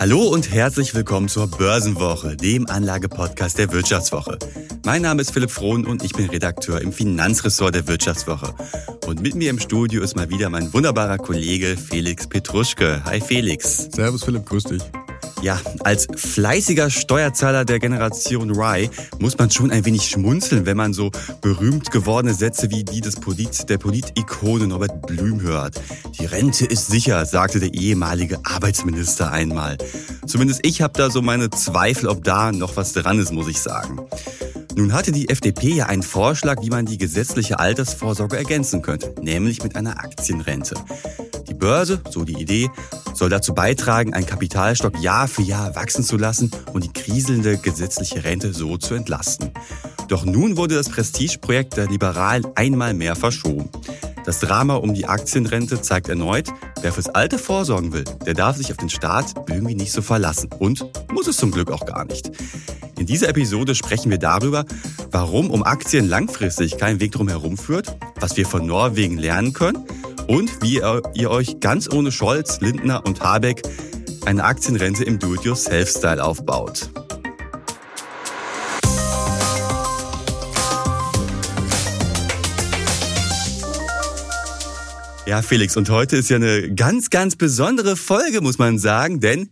Hallo und herzlich willkommen zur Börsenwoche, dem Anlagepodcast der Wirtschaftswoche. Mein Name ist Philipp Frohn und ich bin Redakteur im Finanzressort der Wirtschaftswoche. Und mit mir im Studio ist mal wieder mein wunderbarer Kollege Felix Petruschke. Hi Felix. Servus Philipp, grüß dich. Ja, als fleißiger Steuerzahler der Generation Y muss man schon ein wenig schmunzeln, wenn man so berühmt gewordene Sätze wie die des Polit, der Politikone Norbert Blüm hört. Die Rente ist sicher, sagte der ehemalige Arbeitsminister einmal. Zumindest ich habe da so meine Zweifel, ob da noch was dran ist, muss ich sagen. Nun hatte die FDP ja einen Vorschlag, wie man die gesetzliche Altersvorsorge ergänzen könnte, nämlich mit einer Aktienrente. Die Börse, so die Idee, soll dazu beitragen, einen Kapitalstock Jahr für Jahr wachsen zu lassen und die kriselnde gesetzliche Rente so zu entlasten. Doch nun wurde das Prestigeprojekt der Liberalen einmal mehr verschoben. Das Drama um die Aktienrente zeigt erneut, wer fürs Alte vorsorgen will, der darf sich auf den Staat irgendwie nicht so verlassen. Und muss es zum Glück auch gar nicht. In dieser Episode sprechen wir darüber, warum um Aktien langfristig kein Weg drum herum führt, was wir von Norwegen lernen können und wie ihr euch ganz ohne Scholz, Lindner und Habeck eine Aktienrente im Do-it-yourself-Style aufbaut. Ja, Felix, und heute ist ja eine ganz, ganz besondere Folge, muss man sagen, denn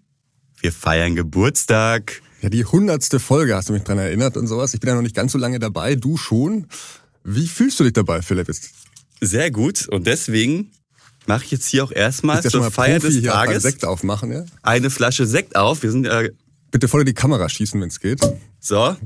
wir feiern Geburtstag. Ja, die hundertste Folge hast du mich dran erinnert und sowas. Ich bin ja noch nicht ganz so lange dabei, du schon. Wie fühlst du dich dabei, Philipp? Sehr gut. Und deswegen mache ich jetzt hier auch erstmal zur ja Feier Profi des Tages Sekt aufmachen, ja? eine Flasche Sekt auf. Wir sind äh, Bitte voll in die Kamera schießen, wenn es geht. So.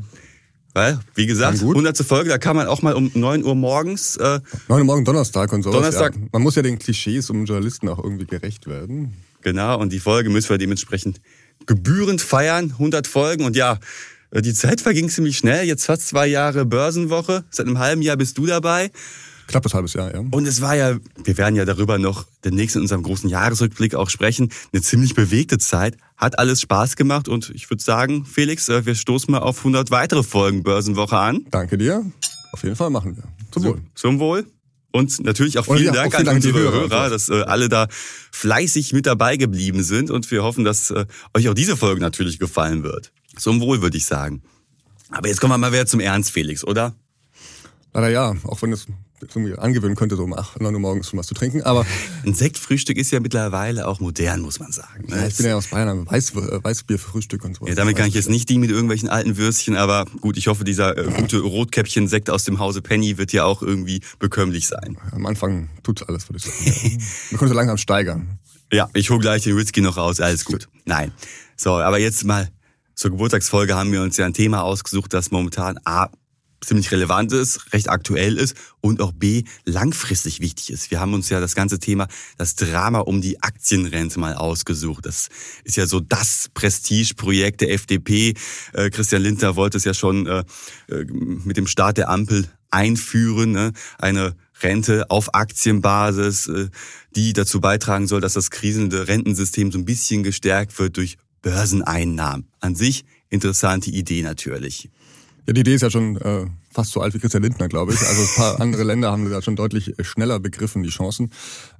Weil, wie gesagt, 100. Folge, da kann man auch mal um 9 Uhr morgens. Äh, 9 Uhr morgen Donnerstag und sowas. Donnerstag. Ja. Man muss ja den Klischees um Journalisten auch irgendwie gerecht werden. Genau, und die Folge müssen wir dementsprechend gebührend feiern. 100 Folgen und ja, äh, die Zeit verging ziemlich schnell. Jetzt fast zwei Jahre Börsenwoche. Seit einem halben Jahr bist du dabei. Knappes halbes Jahr, ja. Und es war ja, wir werden ja darüber noch demnächst in unserem großen Jahresrückblick auch sprechen, eine ziemlich bewegte Zeit. Hat alles Spaß gemacht und ich würde sagen, Felix, äh, wir stoßen mal auf 100 weitere Folgen Börsenwoche an. Danke dir. Auf jeden Fall machen wir. Zum Wohl. Zum Wohl. Und natürlich auch vielen ja, Dank auch vielen an Dank unsere Hörer, Hörer, dass äh, alle da fleißig mit dabei geblieben sind. Und wir hoffen, dass äh, euch auch diese Folge natürlich gefallen wird. Zum Wohl, würde ich sagen. Aber jetzt kommen wir mal wieder zum Ernst, Felix, oder? Leider ja, auch wenn es irgendwie angewöhnen könnte, so um 8, 9 Uhr morgens schon was zu trinken. Aber ein Sektfrühstück ist ja mittlerweile auch modern, muss man sagen. Ja, ich bin ja aus Bayern, Weiß, Weißbierfrühstück und so. Ja, damit kann ich jetzt nicht die mit irgendwelchen alten Würstchen, aber gut, ich hoffe, dieser äh, gute Rotkäppchen-Sekt aus dem Hause Penny wird ja auch irgendwie bekömmlich sein. Am Anfang tut's alles, würde ich sagen. Wir können so langsam steigern. Ja, ich hole gleich den Whisky noch raus, alles gut. Nein. So, aber jetzt mal zur Geburtstagsfolge haben wir uns ja ein Thema ausgesucht, das momentan A, ziemlich relevant ist, recht aktuell ist und auch B, langfristig wichtig ist. Wir haben uns ja das ganze Thema, das Drama um die Aktienrente mal ausgesucht. Das ist ja so das Prestigeprojekt der FDP. Äh, Christian Lindner wollte es ja schon äh, äh, mit dem Start der Ampel einführen, ne? eine Rente auf Aktienbasis, die dazu beitragen soll, dass das kriselnde Rentensystem so ein bisschen gestärkt wird durch Börseneinnahmen. An sich interessante Idee natürlich. Ja, die Idee ist ja schon äh, fast so alt wie Christian Lindner, glaube ich. Also ein paar andere Länder haben da schon deutlich schneller begriffen, die Chancen.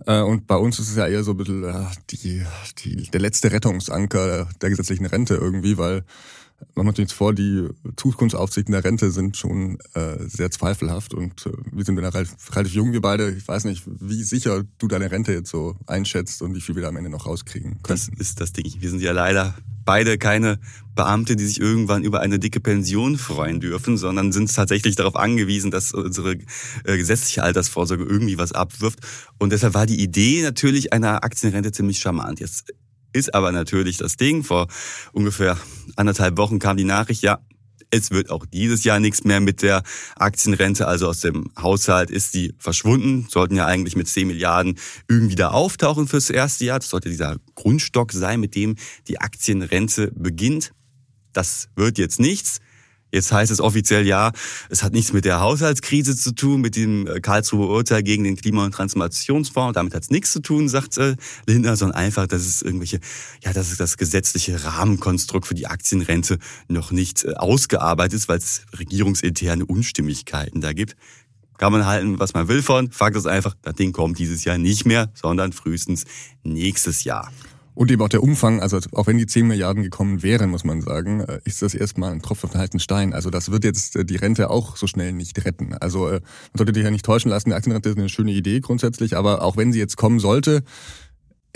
Äh, und bei uns ist es ja eher so ein bisschen äh, die, die, der letzte Rettungsanker der gesetzlichen Rente irgendwie, weil man muss sich jetzt vor, die Zukunftsaussichten der Rente sind schon äh, sehr zweifelhaft und äh, wir sind relativ, relativ jung, wir beide. Ich weiß nicht, wie sicher du deine Rente jetzt so einschätzt und wie viel wir da am Ende noch rauskriegen können. Das ist das Ding. Wir sind ja leider beide keine Beamte, die sich irgendwann über eine dicke Pension freuen dürfen, sondern sind tatsächlich darauf angewiesen, dass unsere äh, gesetzliche Altersvorsorge irgendwie was abwirft. Und deshalb war die Idee natürlich einer Aktienrente ziemlich charmant. Jetzt ist aber natürlich das Ding. Vor ungefähr anderthalb Wochen kam die Nachricht, ja, es wird auch dieses Jahr nichts mehr mit der Aktienrente. Also aus dem Haushalt ist die verschwunden. Sollten ja eigentlich mit 10 Milliarden irgendwie da auftauchen fürs erste Jahr. Das sollte dieser Grundstock sein, mit dem die Aktienrente beginnt. Das wird jetzt nichts. Jetzt heißt es offiziell ja, es hat nichts mit der Haushaltskrise zu tun, mit dem äh, Karlsruher Urteil gegen den Klima- und Transformationsfonds. Damit hat es nichts zu tun, sagt äh, Lindner, sondern einfach, dass es irgendwelche, ja, dass es das gesetzliche Rahmenkonstrukt für die Aktienrente noch nicht äh, ausgearbeitet ist, weil es regierungsinterne Unstimmigkeiten da gibt. Kann man halten, was man will von. Fakt ist einfach, das Ding kommt dieses Jahr nicht mehr, sondern frühestens nächstes Jahr. Und eben auch der Umfang, also auch wenn die 10 Milliarden gekommen wären, muss man sagen, äh, ist das erstmal ein Tropfen auf den heißen Stein. Also das wird jetzt äh, die Rente auch so schnell nicht retten. Also äh, man sollte dich ja nicht täuschen lassen, die Aktienrente ist eine schöne Idee grundsätzlich, aber auch wenn sie jetzt kommen sollte,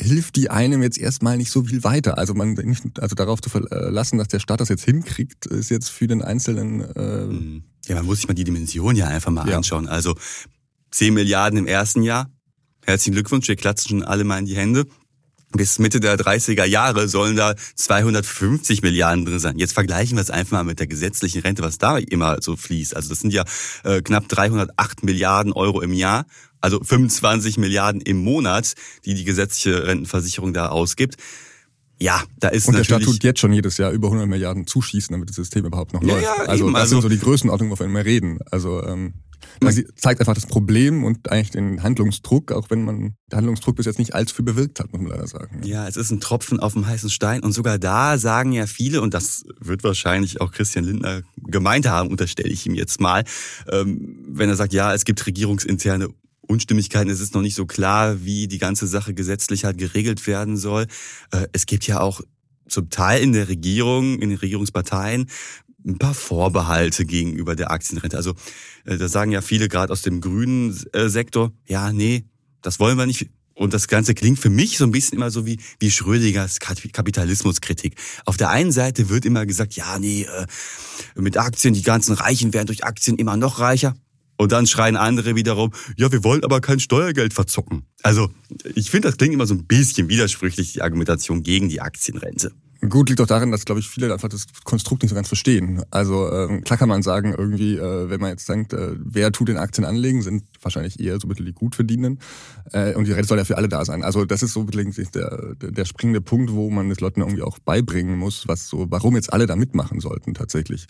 hilft die einem jetzt erstmal nicht so viel weiter. Also man nicht, also darauf zu verlassen, dass der Staat das jetzt hinkriegt, ist jetzt für den Einzelnen. Äh mhm. ja, man muss sich mal die Dimension ja einfach mal ja. anschauen. Also 10 Milliarden im ersten Jahr. Herzlichen Glückwunsch, wir klatschen schon alle mal in die Hände bis Mitte der 30er Jahre sollen da 250 Milliarden drin sein. Jetzt vergleichen wir es einfach mal mit der gesetzlichen Rente, was da immer so fließt. Also das sind ja äh, knapp 308 Milliarden Euro im Jahr, also 25 Milliarden im Monat, die die gesetzliche Rentenversicherung da ausgibt. Ja, da ist Und der Staat tut jetzt schon jedes Jahr über 100 Milliarden zuschießen, damit das System überhaupt noch ja, läuft. Ja, also eben, das also, sind so die Größenordnungen, wovon wir reden. Also ähm, das zeigt einfach das Problem und eigentlich den Handlungsdruck, auch wenn man der Handlungsdruck bis jetzt nicht allzu viel bewirkt hat, muss man leider sagen. Ja, es ist ein Tropfen auf dem heißen Stein und sogar da sagen ja viele, und das wird wahrscheinlich auch Christian Lindner gemeint haben, unterstelle ich ihm jetzt mal, ähm, wenn er sagt, ja, es gibt regierungsinterne Unstimmigkeiten. Es ist noch nicht so klar, wie die ganze Sache gesetzlich halt geregelt werden soll. Äh, es gibt ja auch zum Teil in der Regierung, in den Regierungsparteien ein paar Vorbehalte gegenüber der Aktienrente. Also äh, da sagen ja viele gerade aus dem grünen äh, Sektor, ja, nee, das wollen wir nicht. Und das Ganze klingt für mich so ein bisschen immer so wie, wie Schrödingers Kapitalismuskritik. Auf der einen Seite wird immer gesagt, ja, nee, äh, mit Aktien, die ganzen Reichen werden durch Aktien immer noch reicher. Und dann schreien andere wiederum, ja, wir wollen aber kein Steuergeld verzocken. Also ich finde, das klingt immer so ein bisschen widersprüchlich, die Argumentation gegen die Aktienrente. Gut liegt doch darin, dass, glaube ich, viele einfach das Konstrukt nicht so ganz verstehen. Also äh, klar kann man sagen, irgendwie, äh, wenn man jetzt denkt, äh, wer tut den Aktien anlegen, sind wahrscheinlich eher so mittel die Gutverdienenden. Äh, und die Rente soll ja für alle da sein. Also das ist so der, der, der springende Punkt, wo man das Leuten irgendwie auch beibringen muss, was so, warum jetzt alle da mitmachen sollten tatsächlich.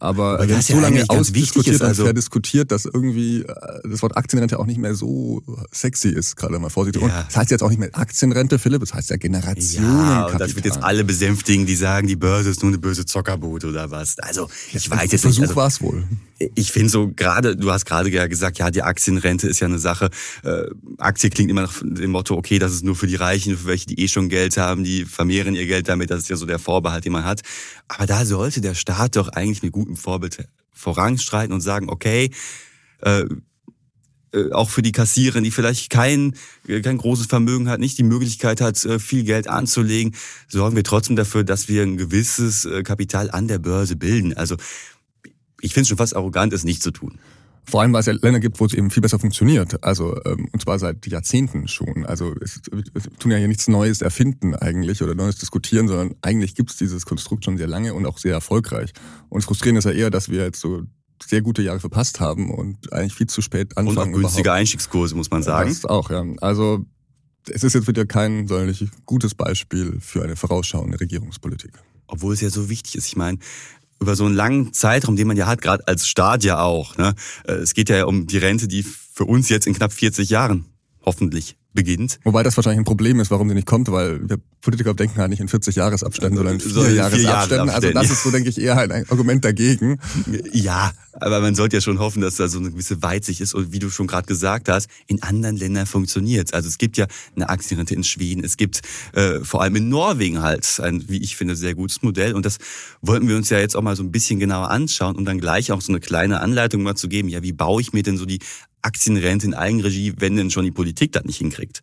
Aber, wir haben so lange ausdiskutiert und also diskutiert, dass irgendwie äh, das Wort Aktienrente auch nicht mehr so sexy ist, gerade mal vorsichtig. Ja. Und das heißt jetzt auch nicht mehr Aktienrente, Philipp, das heißt ja Generationen. Ja, und das wird jetzt alle besänftigen, die sagen, die Börse ist nur eine böse Zockerboot oder was. Also ich ja, weiß jetzt Versuch nicht. Also, war es wohl. Ich finde so gerade, du hast gerade ja gesagt, ja, die Aktienrente ist ja eine Sache. Äh, Aktie klingt immer nach dem Motto, okay, das ist nur für die Reichen, für welche, die eh schon Geld haben, die vermehren ihr Geld damit. Das ist ja so der Vorbehalt, den man hat. Aber da sollte der Staat doch eigentlich mit gutem Vorbild voranstreiten und sagen, okay, äh, äh, auch für die Kassiererin, die vielleicht kein, kein großes Vermögen hat, nicht die Möglichkeit hat, äh, viel Geld anzulegen, sorgen wir trotzdem dafür, dass wir ein gewisses äh, Kapital an der Börse bilden. Also ich finde es schon fast arrogant, es nicht zu tun. Vor allem, weil es ja Länder gibt, wo es eben viel besser funktioniert. Also ähm, und zwar seit Jahrzehnten schon. Also es, es tun ja hier nichts Neues erfinden eigentlich oder Neues diskutieren, sondern eigentlich gibt es dieses Konstrukt schon sehr lange und auch sehr erfolgreich. Und frustrierend ist ja eher, dass wir jetzt so sehr gute Jahre verpasst haben und eigentlich viel zu spät anfangen. Und auch günstige überhaupt. Einstiegskurse, muss man sagen. Das auch, ja. Also es ist jetzt wieder kein sonderlich gutes Beispiel für eine vorausschauende Regierungspolitik. Obwohl es ja so wichtig ist. Ich meine, über so einen langen Zeitraum, den man ja hat, gerade als Staat ja auch. Ne? Äh, es geht ja um die Rente, die für uns jetzt in knapp 40 Jahren hoffentlich beginnt. Wobei das wahrscheinlich ein Problem ist, warum sie nicht kommt, weil wir Politiker denken halt nicht in 40 Jahresabständen, sondern in vier, Jahresabständen. Also das ist so, denke ich, eher halt ein Argument dagegen. Ja, aber man sollte ja schon hoffen, dass da so eine gewisse Weitsicht ist und wie du schon gerade gesagt hast, in anderen Ländern funktioniert Also es gibt ja eine Aktienrente in Schweden, es gibt äh, vor allem in Norwegen halt ein, wie ich finde, sehr gutes Modell und das wollten wir uns ja jetzt auch mal so ein bisschen genauer anschauen, um dann gleich auch so eine kleine Anleitung mal zu geben, ja, wie baue ich mir denn so die Aktienrente in Eigenregie, wenn denn schon die Politik das nicht hinkriegt.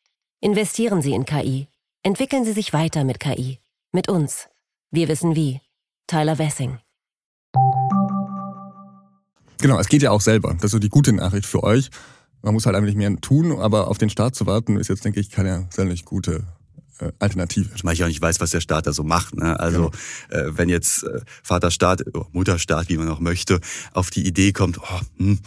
Investieren Sie in KI. Entwickeln Sie sich weiter mit KI. Mit uns. Wir wissen wie. Tyler Wessing. Genau, es geht ja auch selber. Das ist so die gute Nachricht für euch. Man muss halt einfach nicht mehr tun, aber auf den Start zu warten, ist jetzt, denke ich, keine sonderlich gute äh, Alternative. Zumal ich auch nicht weiß, was der Staat da so macht. Ne? Also genau. äh, wenn jetzt äh, Vaterstaat, oh, Mutterstaat, wie man auch möchte, auf die Idee kommt, oh, hm,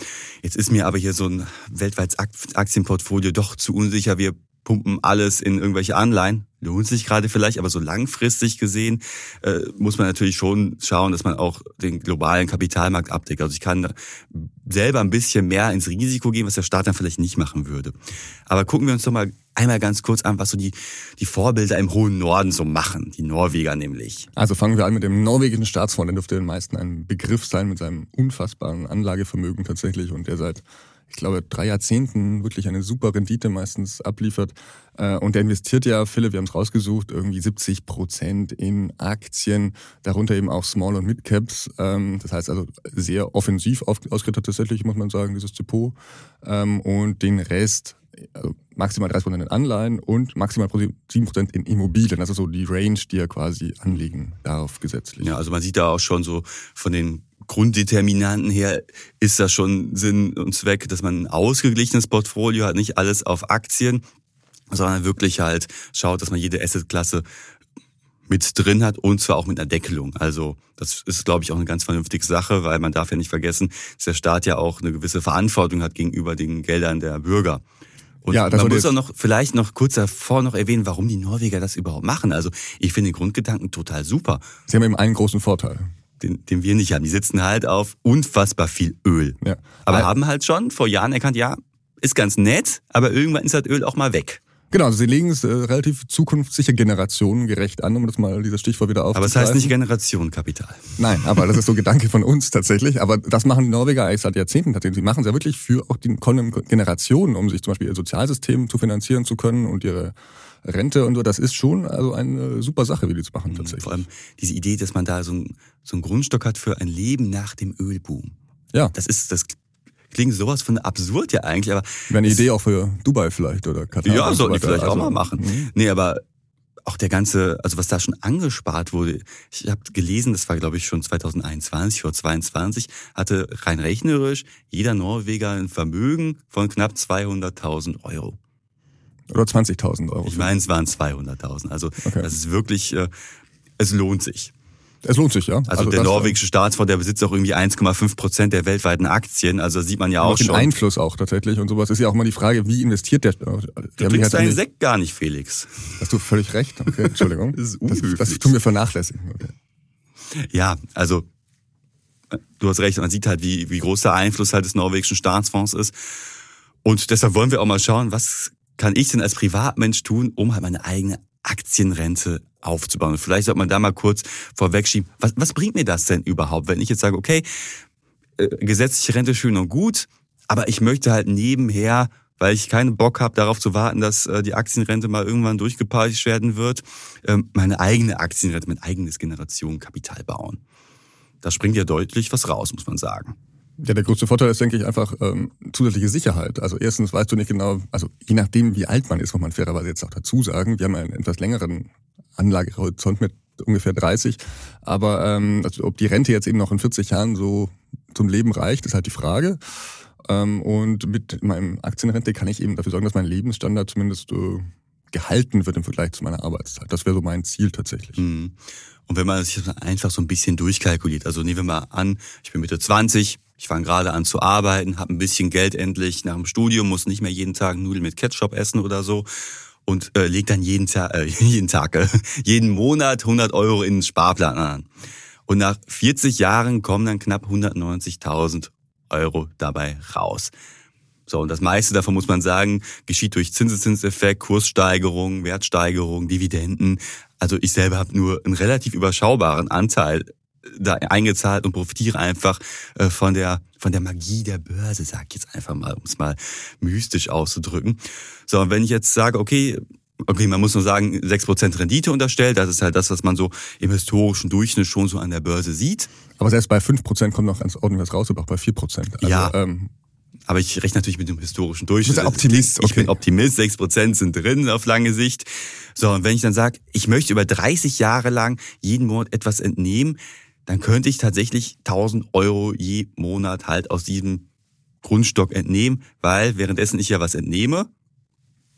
jetzt ist mir aber hier so ein weltweites Aktienportfolio doch zu unsicher, wir pumpen alles in irgendwelche Anleihen. Lohnt sich gerade vielleicht, aber so langfristig gesehen äh, muss man natürlich schon schauen, dass man auch den globalen Kapitalmarkt abdeckt. Also ich kann selber ein bisschen mehr ins Risiko gehen, was der Staat dann vielleicht nicht machen würde. Aber gucken wir uns doch mal einmal ganz kurz an, was so die, die Vorbilder im hohen Norden so machen, die Norweger nämlich. Also fangen wir an mit dem norwegischen Staatsfonds, der dürfte den meisten ein Begriff sein mit seinem unfassbaren Anlagevermögen tatsächlich und der seit ich glaube, drei Jahrzehnten wirklich eine super Rendite meistens abliefert. Äh, und der investiert ja, Philipp, wir haben es rausgesucht, irgendwie 70 Prozent in Aktien, darunter eben auch Small- und Mid-Caps. Ähm, das heißt also sehr offensiv ausgerichtet tatsächlich, muss man sagen, dieses Depot. Ähm, und den Rest also maximal 30 Prozent in Anleihen und maximal 7 Prozent in Immobilien. Das ist so die Range, die er quasi anlegen darf gesetzlich. Ja, also man sieht da auch schon so von den Grunddeterminanten her ist das schon Sinn und Zweck, dass man ein ausgeglichenes Portfolio hat, nicht alles auf Aktien, sondern wirklich halt schaut, dass man jede Assetklasse mit drin hat und zwar auch mit einer Deckelung. Also das ist, glaube ich, auch eine ganz vernünftige Sache, weil man darf ja nicht vergessen, dass der Staat ja auch eine gewisse Verantwortung hat gegenüber den Geldern der Bürger. Und ja, man muss auch noch vielleicht noch kurz davor noch erwähnen, warum die Norweger das überhaupt machen. Also ich finde den Grundgedanken total super. Sie haben eben einen großen Vorteil den, den wir nicht haben. Die sitzen halt auf unfassbar viel Öl. Ja. Aber also, haben halt schon vor Jahren erkannt, ja, ist ganz nett, aber irgendwann ist das Öl auch mal weg. Genau, also sie legen es äh, relativ zukunftssicher generationengerecht an, um das mal dieses Stichwort wieder aufzugreifen. Aber es heißt nicht Generationenkapital. Nein, aber das ist so Gedanke von uns tatsächlich. Aber das machen die Norweger eigentlich seit Jahrzehnten tatsächlich. Sie machen es ja wirklich für auch die kommenden Generationen, um sich zum Beispiel ihr Sozialsystem zu finanzieren zu können und ihre Rente und so, das ist schon also eine super Sache, wie die zu machen mhm, tatsächlich. Vor allem diese Idee, dass man da so, ein, so einen Grundstock hat für ein Leben nach dem Ölboom. Ja. Das ist, das klingt sowas von absurd ja eigentlich, aber. Wäre eine Idee auch für Dubai vielleicht oder Katar. Ja, sollten die vielleicht also, auch mal machen. Mh. Nee, aber auch der ganze, also was da schon angespart wurde, ich habe gelesen, das war glaube ich schon 2021 oder 2022, hatte rein rechnerisch jeder Norweger ein Vermögen von knapp 200.000 Euro. Oder 20.000 Euro? Ich meine, es waren 200.000. Also okay. das ist wirklich, äh, es lohnt sich. Es lohnt sich, ja. Also, also der norwegische Staatsfonds, der besitzt auch irgendwie 1,5 Prozent der weltweiten Aktien. Also sieht man ja auch schon. Einfluss auch tatsächlich und sowas ist ja auch immer die Frage, wie investiert der? Du trinkst halt deinen Sekt gar nicht, Felix. Hast du völlig recht. Okay, Entschuldigung. das, ist das, das tun wir vernachlässigen. Okay. Ja, also du hast recht. Man sieht halt, wie, wie groß der Einfluss halt des norwegischen Staatsfonds ist. Und deshalb wollen wir auch mal schauen, was kann ich denn als Privatmensch tun, um halt meine eigene Aktienrente aufzubauen? Vielleicht sollte man da mal kurz vorwegschieben, was, was bringt mir das denn überhaupt, wenn ich jetzt sage, okay, äh, gesetzliche Rente schön und gut, aber ich möchte halt nebenher, weil ich keinen Bock habe, darauf zu warten, dass äh, die Aktienrente mal irgendwann durchgepeitscht werden wird, äh, meine eigene Aktienrente, mein eigenes Generationenkapital bauen. Da springt ja deutlich was raus, muss man sagen. Ja, der größte Vorteil ist, denke ich, einfach ähm, zusätzliche Sicherheit. Also erstens weißt du nicht genau, also je nachdem, wie alt man ist, muss man fairerweise jetzt auch dazu sagen. Wir haben einen etwas längeren Anlagehorizont mit ungefähr 30. Aber ähm, also ob die Rente jetzt eben noch in 40 Jahren so zum Leben reicht, ist halt die Frage. Ähm, und mit meinem Aktienrente kann ich eben dafür sorgen, dass mein Lebensstandard zumindest äh, gehalten wird im Vergleich zu meiner Arbeitszeit. Das wäre so mein Ziel tatsächlich. Mhm. Und wenn man sich einfach so ein bisschen durchkalkuliert, also nehmen wir mal an, ich bin Mitte 20, ich fange gerade an zu arbeiten, habe ein bisschen Geld endlich nach dem Studium, muss nicht mehr jeden Tag Nudeln mit Ketchup essen oder so und äh, lege dann jeden Tag, äh, jeden Tag, äh, jeden Monat 100 Euro in den Sparplan an. Und nach 40 Jahren kommen dann knapp 190.000 Euro dabei raus. So, und das meiste davon muss man sagen, geschieht durch Zinseszinseffekt, Kurssteigerung, Wertsteigerung, Dividenden. Also ich selber habe nur einen relativ überschaubaren Anteil da eingezahlt und profitiere einfach äh, von der von der Magie der Börse, sag ich jetzt einfach mal, um es mal mystisch auszudrücken. So, und wenn ich jetzt sage, okay, okay, man muss nur sagen, 6% Rendite unterstellt, das ist halt das, was man so im historischen Durchschnitt schon so an der Börse sieht. Aber selbst bei 5% kommt noch ganz ordentlich was raus, aber auch bei 4%. Also, ja. Ähm, aber ich rechne natürlich mit dem historischen Durchschnitt. Du bist Optimist. Okay. Ich bin Optimist, 6% sind drin auf lange Sicht. So, und wenn ich dann sage, ich möchte über 30 Jahre lang jeden Monat etwas entnehmen, dann könnte ich tatsächlich 1000 Euro je Monat halt aus diesem Grundstock entnehmen, weil währenddessen ich ja was entnehme,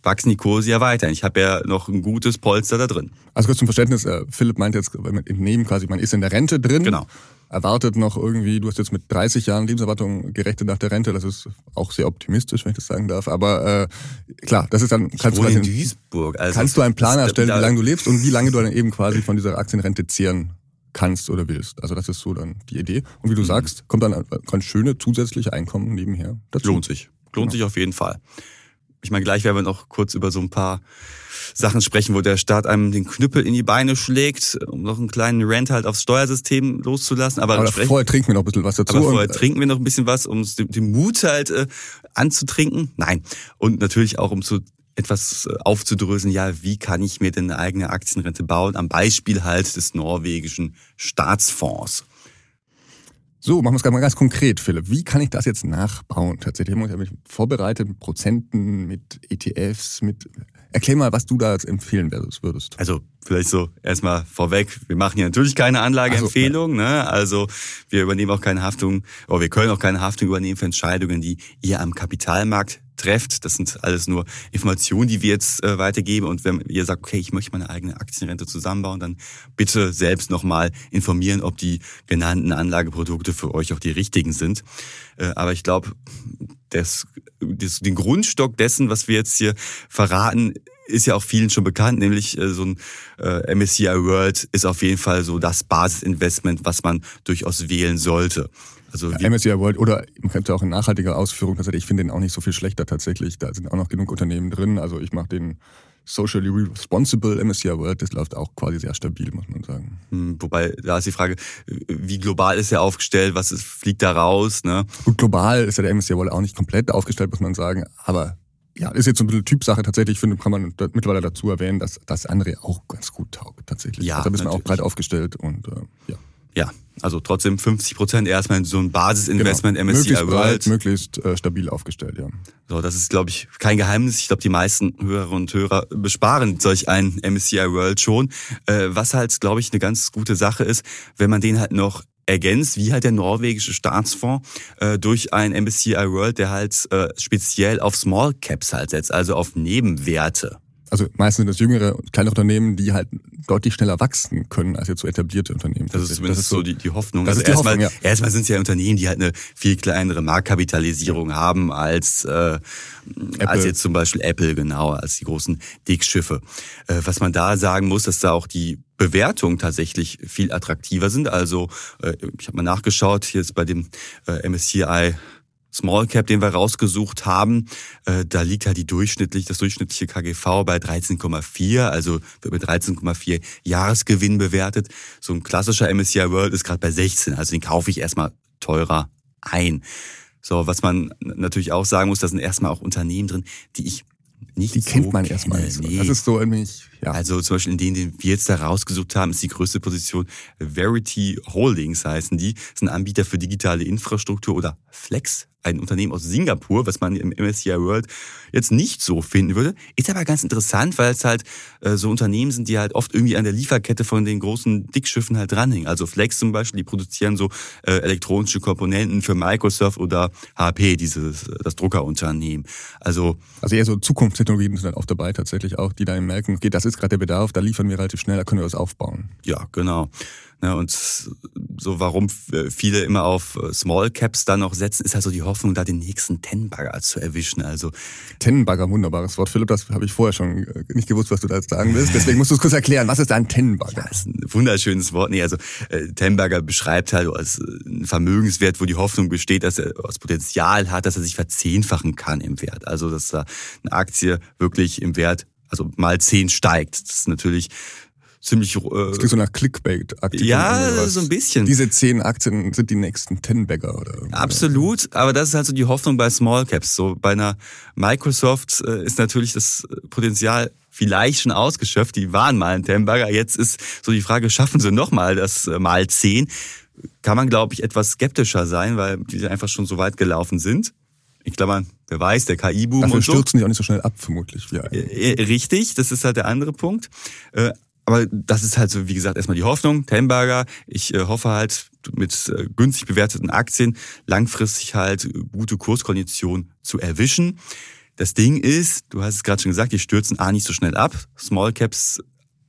wachsen die Kurse ja weiter. Ich habe ja noch ein gutes Polster da drin. Also kurz zum Verständnis, äh, Philipp meint jetzt, wenn man entnehmen quasi, man ist in der Rente drin. Genau. erwartet noch irgendwie, du hast jetzt mit 30 Jahren Lebenserwartung gerechnet nach der Rente, das ist auch sehr optimistisch, wenn ich das sagen darf. Aber äh, klar, das ist dann kannst ich du in Duisburg. Also kannst du einen Plan erstellen, da- wie lange du lebst und wie lange du dann eben quasi von dieser Aktienrente zehren kannst oder willst. Also das ist so dann die Idee. Und wie Mhm. du sagst, kommt dann ein ganz schöne zusätzliche Einkommen nebenher dazu. Lohnt sich. Lohnt sich auf jeden Fall. Ich meine, gleich werden wir noch kurz über so ein paar Sachen sprechen, wo der Staat einem den Knüppel in die Beine schlägt, um noch einen kleinen Rant halt aufs Steuersystem loszulassen. Aber, Aber vorher trinken wir noch ein bisschen was dazu. aber vorher äh, trinken wir noch ein bisschen was, um den Mut halt äh, anzutrinken. Nein. Und natürlich auch, um zu etwas äh, aufzudröseln, ja, wie kann ich mir denn eine eigene Aktienrente bauen? Am Beispiel halt des norwegischen Staatsfonds. So, machen wir es mal ganz konkret, Philipp. Wie kann ich das jetzt nachbauen? Tatsächlich haben wir uns ja mit Prozenten, mit ETFs, mit. Erklär mal, was du da jetzt empfehlen würdest. Also vielleicht so erstmal vorweg, wir machen hier natürlich keine Anlageempfehlung, ne? Also wir übernehmen auch keine Haftung, oder wir können auch keine Haftung übernehmen für Entscheidungen, die ihr am Kapitalmarkt trefft. Das sind alles nur Informationen, die wir jetzt äh, weitergeben. Und wenn ihr sagt, okay, ich möchte meine eigene Aktienrente zusammenbauen, dann bitte selbst nochmal informieren, ob die genannten Anlageprodukte für euch auch die richtigen sind. Äh, aber ich glaube, das, das, den Grundstock dessen, was wir jetzt hier verraten, ist ja auch vielen schon bekannt, nämlich äh, so ein äh, MSCI World ist auf jeden Fall so das Basisinvestment, was man durchaus wählen sollte. Also wie, MSCI World oder man könnte auch in nachhaltiger Ausführung tatsächlich, ich finde den auch nicht so viel schlechter tatsächlich. Da sind auch noch genug Unternehmen drin. Also ich mache den Socially Responsible MSCI World, das läuft auch quasi sehr stabil, muss man sagen. hm, wobei da ist die Frage, wie global ist er aufgestellt, was ist, fliegt da raus, ne? Gut, global ist ja der MSCI World auch nicht komplett aufgestellt, muss man sagen. Aber ja, ist jetzt so ein bisschen Typsache tatsächlich. Ich finde, kann man mittlerweile dazu erwähnen, dass das andere auch ganz gut taugt tatsächlich. Ja, also da bist man auch breit aufgestellt und äh, ja. Ja, also trotzdem 50 Prozent erstmal in so ein Basisinvestment Genau. MSCI möglichst World. breit, möglichst äh, stabil aufgestellt, ja. So, das ist, glaube ich, kein Geheimnis. Ich glaube, die meisten Hörerinnen und Hörer besparen solch ein MSCI World schon. Äh, was halt, glaube ich, eine ganz gute Sache ist, wenn man den halt noch ergänzt, wie halt der norwegische Staatsfonds, äh, durch ein MSCI World, der halt äh, speziell auf Small Caps halt setzt, also auf Nebenwerte. Also meistens sind das jüngere, kleine Unternehmen, die halt deutlich schneller wachsen können als jetzt so etablierte Unternehmen. Das ist zumindest so die, die Hoffnung. Das also ist die erstmal, Hoffnung, erstmal sind es ja Unternehmen, die halt eine viel kleinere Marktkapitalisierung haben als, äh, als jetzt zum Beispiel Apple, genau, als die großen Dickschiffe. Äh, was man da sagen muss, dass da auch die Bewertungen tatsächlich viel attraktiver sind. Also äh, ich habe mal nachgeschaut, jetzt bei dem äh, MSCI Small Cap, den wir rausgesucht haben, äh, da liegt halt die durchschnittlich, das durchschnittliche KGV bei 13,4, also wird mit 13,4 Jahresgewinn bewertet. So ein klassischer MSCI World ist gerade bei 16, also den kaufe ich erstmal teurer ein. So, was man natürlich auch sagen muss, da sind erstmal auch Unternehmen drin, die ich nicht Die so kennt man erstmal nicht. Nee. Das ist so irgendwie, ja. Also zum Beispiel in denen, den wir jetzt da rausgesucht haben, ist die größte Position Verity Holdings heißen die. Das ist ein Anbieter für digitale Infrastruktur oder Flex, ein Unternehmen aus Singapur, was man im MSCI World jetzt nicht so finden würde. Ist aber ganz interessant, weil es halt äh, so Unternehmen sind, die halt oft irgendwie an der Lieferkette von den großen Dickschiffen halt dranhängen. Also Flex zum Beispiel, die produzieren so äh, elektronische Komponenten für Microsoft oder HP, dieses das Druckerunternehmen. Also Also eher so Zukunftstechnologien sind dann oft dabei tatsächlich auch, die dann merken, okay, das ist gerade der Bedarf, da liefern wir relativ schnell, da können wir was aufbauen. Ja, genau. Ne, und so warum f- viele immer auf äh, Small Caps dann noch setzen, ist halt so die Hoffnung, da den nächsten Ten-Bagger zu erwischen. Also Tennenbagger, wunderbares Wort. Philipp, das habe ich vorher schon äh, nicht gewusst, was du da jetzt sagen willst. Deswegen musst du es kurz erklären. Was ist ein Tennenbagger? das ist ein wunderschönes Wort. Nee, also äh, Ten-Bagger beschreibt halt als äh, ein Vermögenswert, wo die Hoffnung besteht, dass er das Potenzial hat, dass er sich verzehnfachen kann im Wert. Also dass da eine Aktie wirklich im Wert, also mal zehn steigt. Das ist natürlich ziemlich... Äh, Das klingt so nach Clickbait-Aktien. Ja, so ein bisschen. Diese zehn Aktien sind die nächsten Ten-Bagger oder irgendwas. Absolut, aber das ist halt so die Hoffnung bei Small Caps. So bei einer Microsoft äh, ist natürlich das Potenzial vielleicht schon ausgeschöpft. Die waren mal ein Temburger. Jetzt ist so die Frage, schaffen sie nochmal das äh, mal 10? Kann man, glaube ich, etwas skeptischer sein, weil die einfach schon so weit gelaufen sind. Ich glaube, wer weiß, der KI-Boom und so. stürzen die auch nicht so schnell ab, vermutlich. Wie ein. Äh, Richtig, das ist halt der andere Punkt. Aber das ist halt so, wie gesagt, erstmal die Hoffnung. Tenberger, ich äh, hoffe halt mit äh, günstig bewerteten Aktien langfristig halt gute Kurskonditionen zu erwischen. Das Ding ist, du hast es gerade schon gesagt, die stürzen A nicht so schnell ab. Small Caps,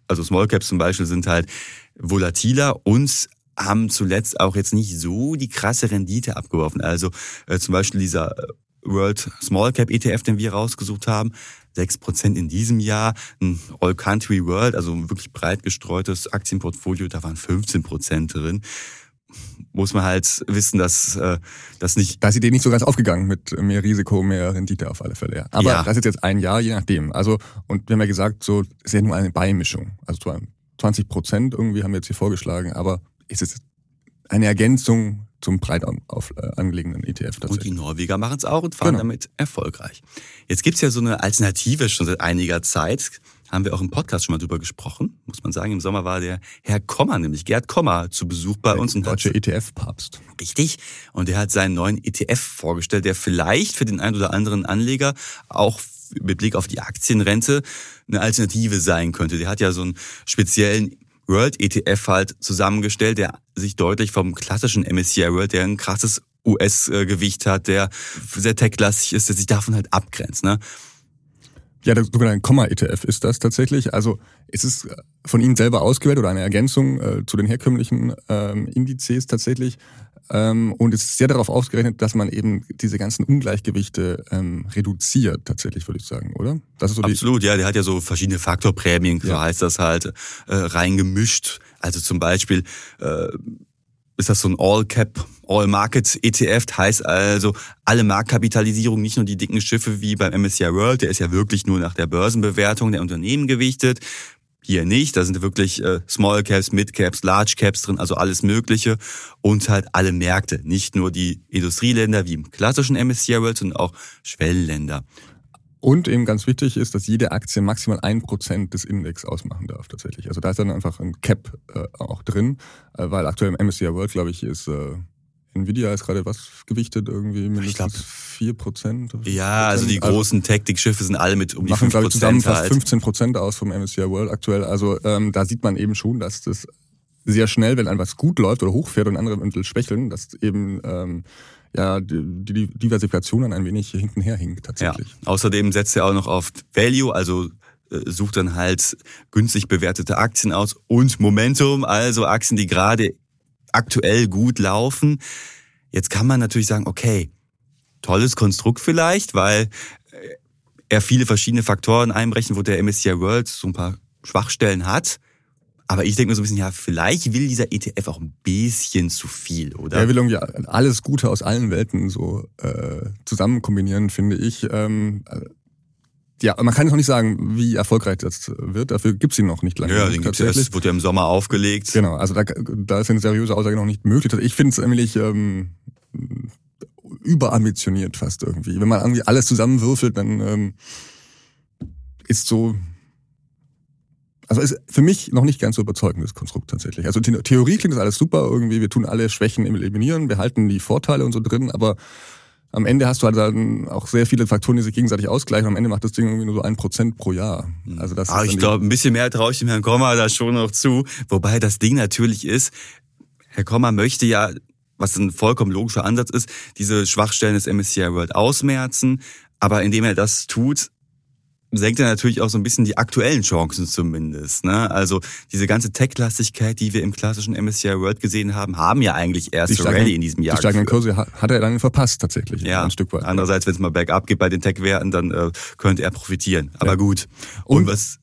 also Small Caps zum Beispiel sind halt volatiler und haben zuletzt auch jetzt nicht so die krasse Rendite abgeworfen. Also äh, zum Beispiel dieser äh, World Small Cap ETF, den wir rausgesucht haben, 6% in diesem Jahr. Ein All Country World, also ein wirklich breit gestreutes Aktienportfolio, da waren 15% drin. Muss man halt wissen, dass äh, das nicht. Da ist die Idee nicht so ganz aufgegangen mit mehr Risiko, mehr Rendite auf alle Fälle. Ja. Aber ja. das ist jetzt ein Jahr, je nachdem. Also, und wir haben ja gesagt, so ist ja nur eine Beimischung. Also zwar 20 Prozent irgendwie haben wir jetzt hier vorgeschlagen, aber ist es eine Ergänzung zum breit auf, äh, angelegenen ETF. Und die Norweger machen es auch und fahren genau. damit erfolgreich. Jetzt gibt's ja so eine Alternative schon seit einiger Zeit. Haben wir auch im Podcast schon mal drüber gesprochen. Muss man sagen, im Sommer war der Herr Kommer, nämlich Gerd Kommer, zu Besuch bei der uns. Und deutsche ETF-Papst. Richtig. Und er hat seinen neuen ETF vorgestellt, der vielleicht für den einen oder anderen Anleger auch mit Blick auf die Aktienrente eine Alternative sein könnte. Der hat ja so einen speziellen World ETF halt zusammengestellt, der sich deutlich vom klassischen MSCI World, der ein krasses US-Gewicht hat, der sehr tech-lastig ist, der sich davon halt abgrenzt. Ne? Ja, der sogenannte Komma-ETF ist das tatsächlich. Also ist es von Ihnen selber ausgewählt oder eine Ergänzung äh, zu den herkömmlichen ähm, Indizes tatsächlich? Ähm, und es ist sehr darauf ausgerechnet, dass man eben diese ganzen Ungleichgewichte ähm, reduziert, tatsächlich, würde ich sagen, oder? Das ist so Absolut, ja, der hat ja so verschiedene Faktorprämien, so ja. heißt das halt, äh, reingemischt. Also zum Beispiel äh, ist das so ein All-Cap, All-Market-ETF, heißt also alle Marktkapitalisierung, nicht nur die dicken Schiffe wie beim MSCI World, der ist ja wirklich nur nach der Börsenbewertung der Unternehmen gewichtet, hier nicht. Da sind wirklich äh, Small Caps, Mid Caps, Large Caps drin, also alles Mögliche. Und halt alle Märkte. Nicht nur die Industrieländer wie im klassischen MSCI World, sondern auch Schwellenländer. Und eben ganz wichtig ist, dass jede Aktie maximal ein Prozent des Index ausmachen darf tatsächlich. Also da ist dann einfach ein Cap äh, auch drin, äh, weil aktuell im MSCI World, glaube ich, ist äh, Nvidia ist gerade was gewichtet, irgendwie mindestens vier Prozent. Ja, also die also großen also, Tactic-Schiffe sind alle mit um die machen, 5 Prozent. zusammen fast halt. 15 Prozent aus vom MSCI World aktuell. Also ähm, da sieht man eben schon, dass das sehr schnell, wenn etwas gut läuft oder hochfährt und andere ein bisschen schwächeln, dass eben ähm, ja, die, die Diversifikation dann ein wenig hintenher hinkt tatsächlich. Ja. Außerdem setzt er auch noch auf Value, also äh, sucht dann halt günstig bewertete Aktien aus und Momentum, also Aktien, die gerade aktuell gut laufen. Jetzt kann man natürlich sagen, okay, tolles Konstrukt vielleicht, weil äh, er viele verschiedene Faktoren einbrechen, wo der MSCI World so ein paar Schwachstellen hat. Aber ich denke mir so ein bisschen, ja, vielleicht will dieser ETF auch ein bisschen zu viel, oder? Er will irgendwie alles Gute aus allen Welten so äh, zusammen kombinieren, finde ich. Ähm, ja, man kann jetzt noch nicht sagen, wie erfolgreich das wird. Dafür gibt's ihn noch nicht lange. Ja, den gibt's erst, wird ja im Sommer aufgelegt. Genau, also da, da ist eine seriöse Aussage noch nicht möglich. Ich finde es nämlich ähm, überambitioniert fast irgendwie. Wenn man irgendwie alles zusammenwürfelt, dann ähm, ist so also ist für mich noch nicht ganz so überzeugendes Konstrukt tatsächlich. Also Theorie klingt das alles super, irgendwie wir tun alle Schwächen eliminieren, wir halten die Vorteile und so drin, aber am Ende hast du halt dann auch sehr viele Faktoren, die sich gegenseitig ausgleichen. Am Ende macht das Ding irgendwie nur so ein Prozent pro Jahr. Mhm. Also das. Aber ich glaube, ein bisschen mehr traue ich dem Herrn Kommer da schon noch zu. Wobei das Ding natürlich ist, Herr Kommer möchte ja, was ein vollkommen logischer Ansatz ist, diese Schwachstellen des MSCI World ausmerzen. Aber indem er das tut, senkt er natürlich auch so ein bisschen die aktuellen Chancen zumindest. Ne? Also diese ganze Tech-Lastigkeit, die wir im klassischen MSCI World gesehen haben, haben ja eigentlich erst Rallye in diesem Jahr. Die steigenden Kurse hat er dann verpasst tatsächlich. Ja, ein Stück weit. Andererseits, wenn es mal bergab geht bei den Tech-Werten, dann äh, könnte er profitieren. Aber ja. gut. Und, Und was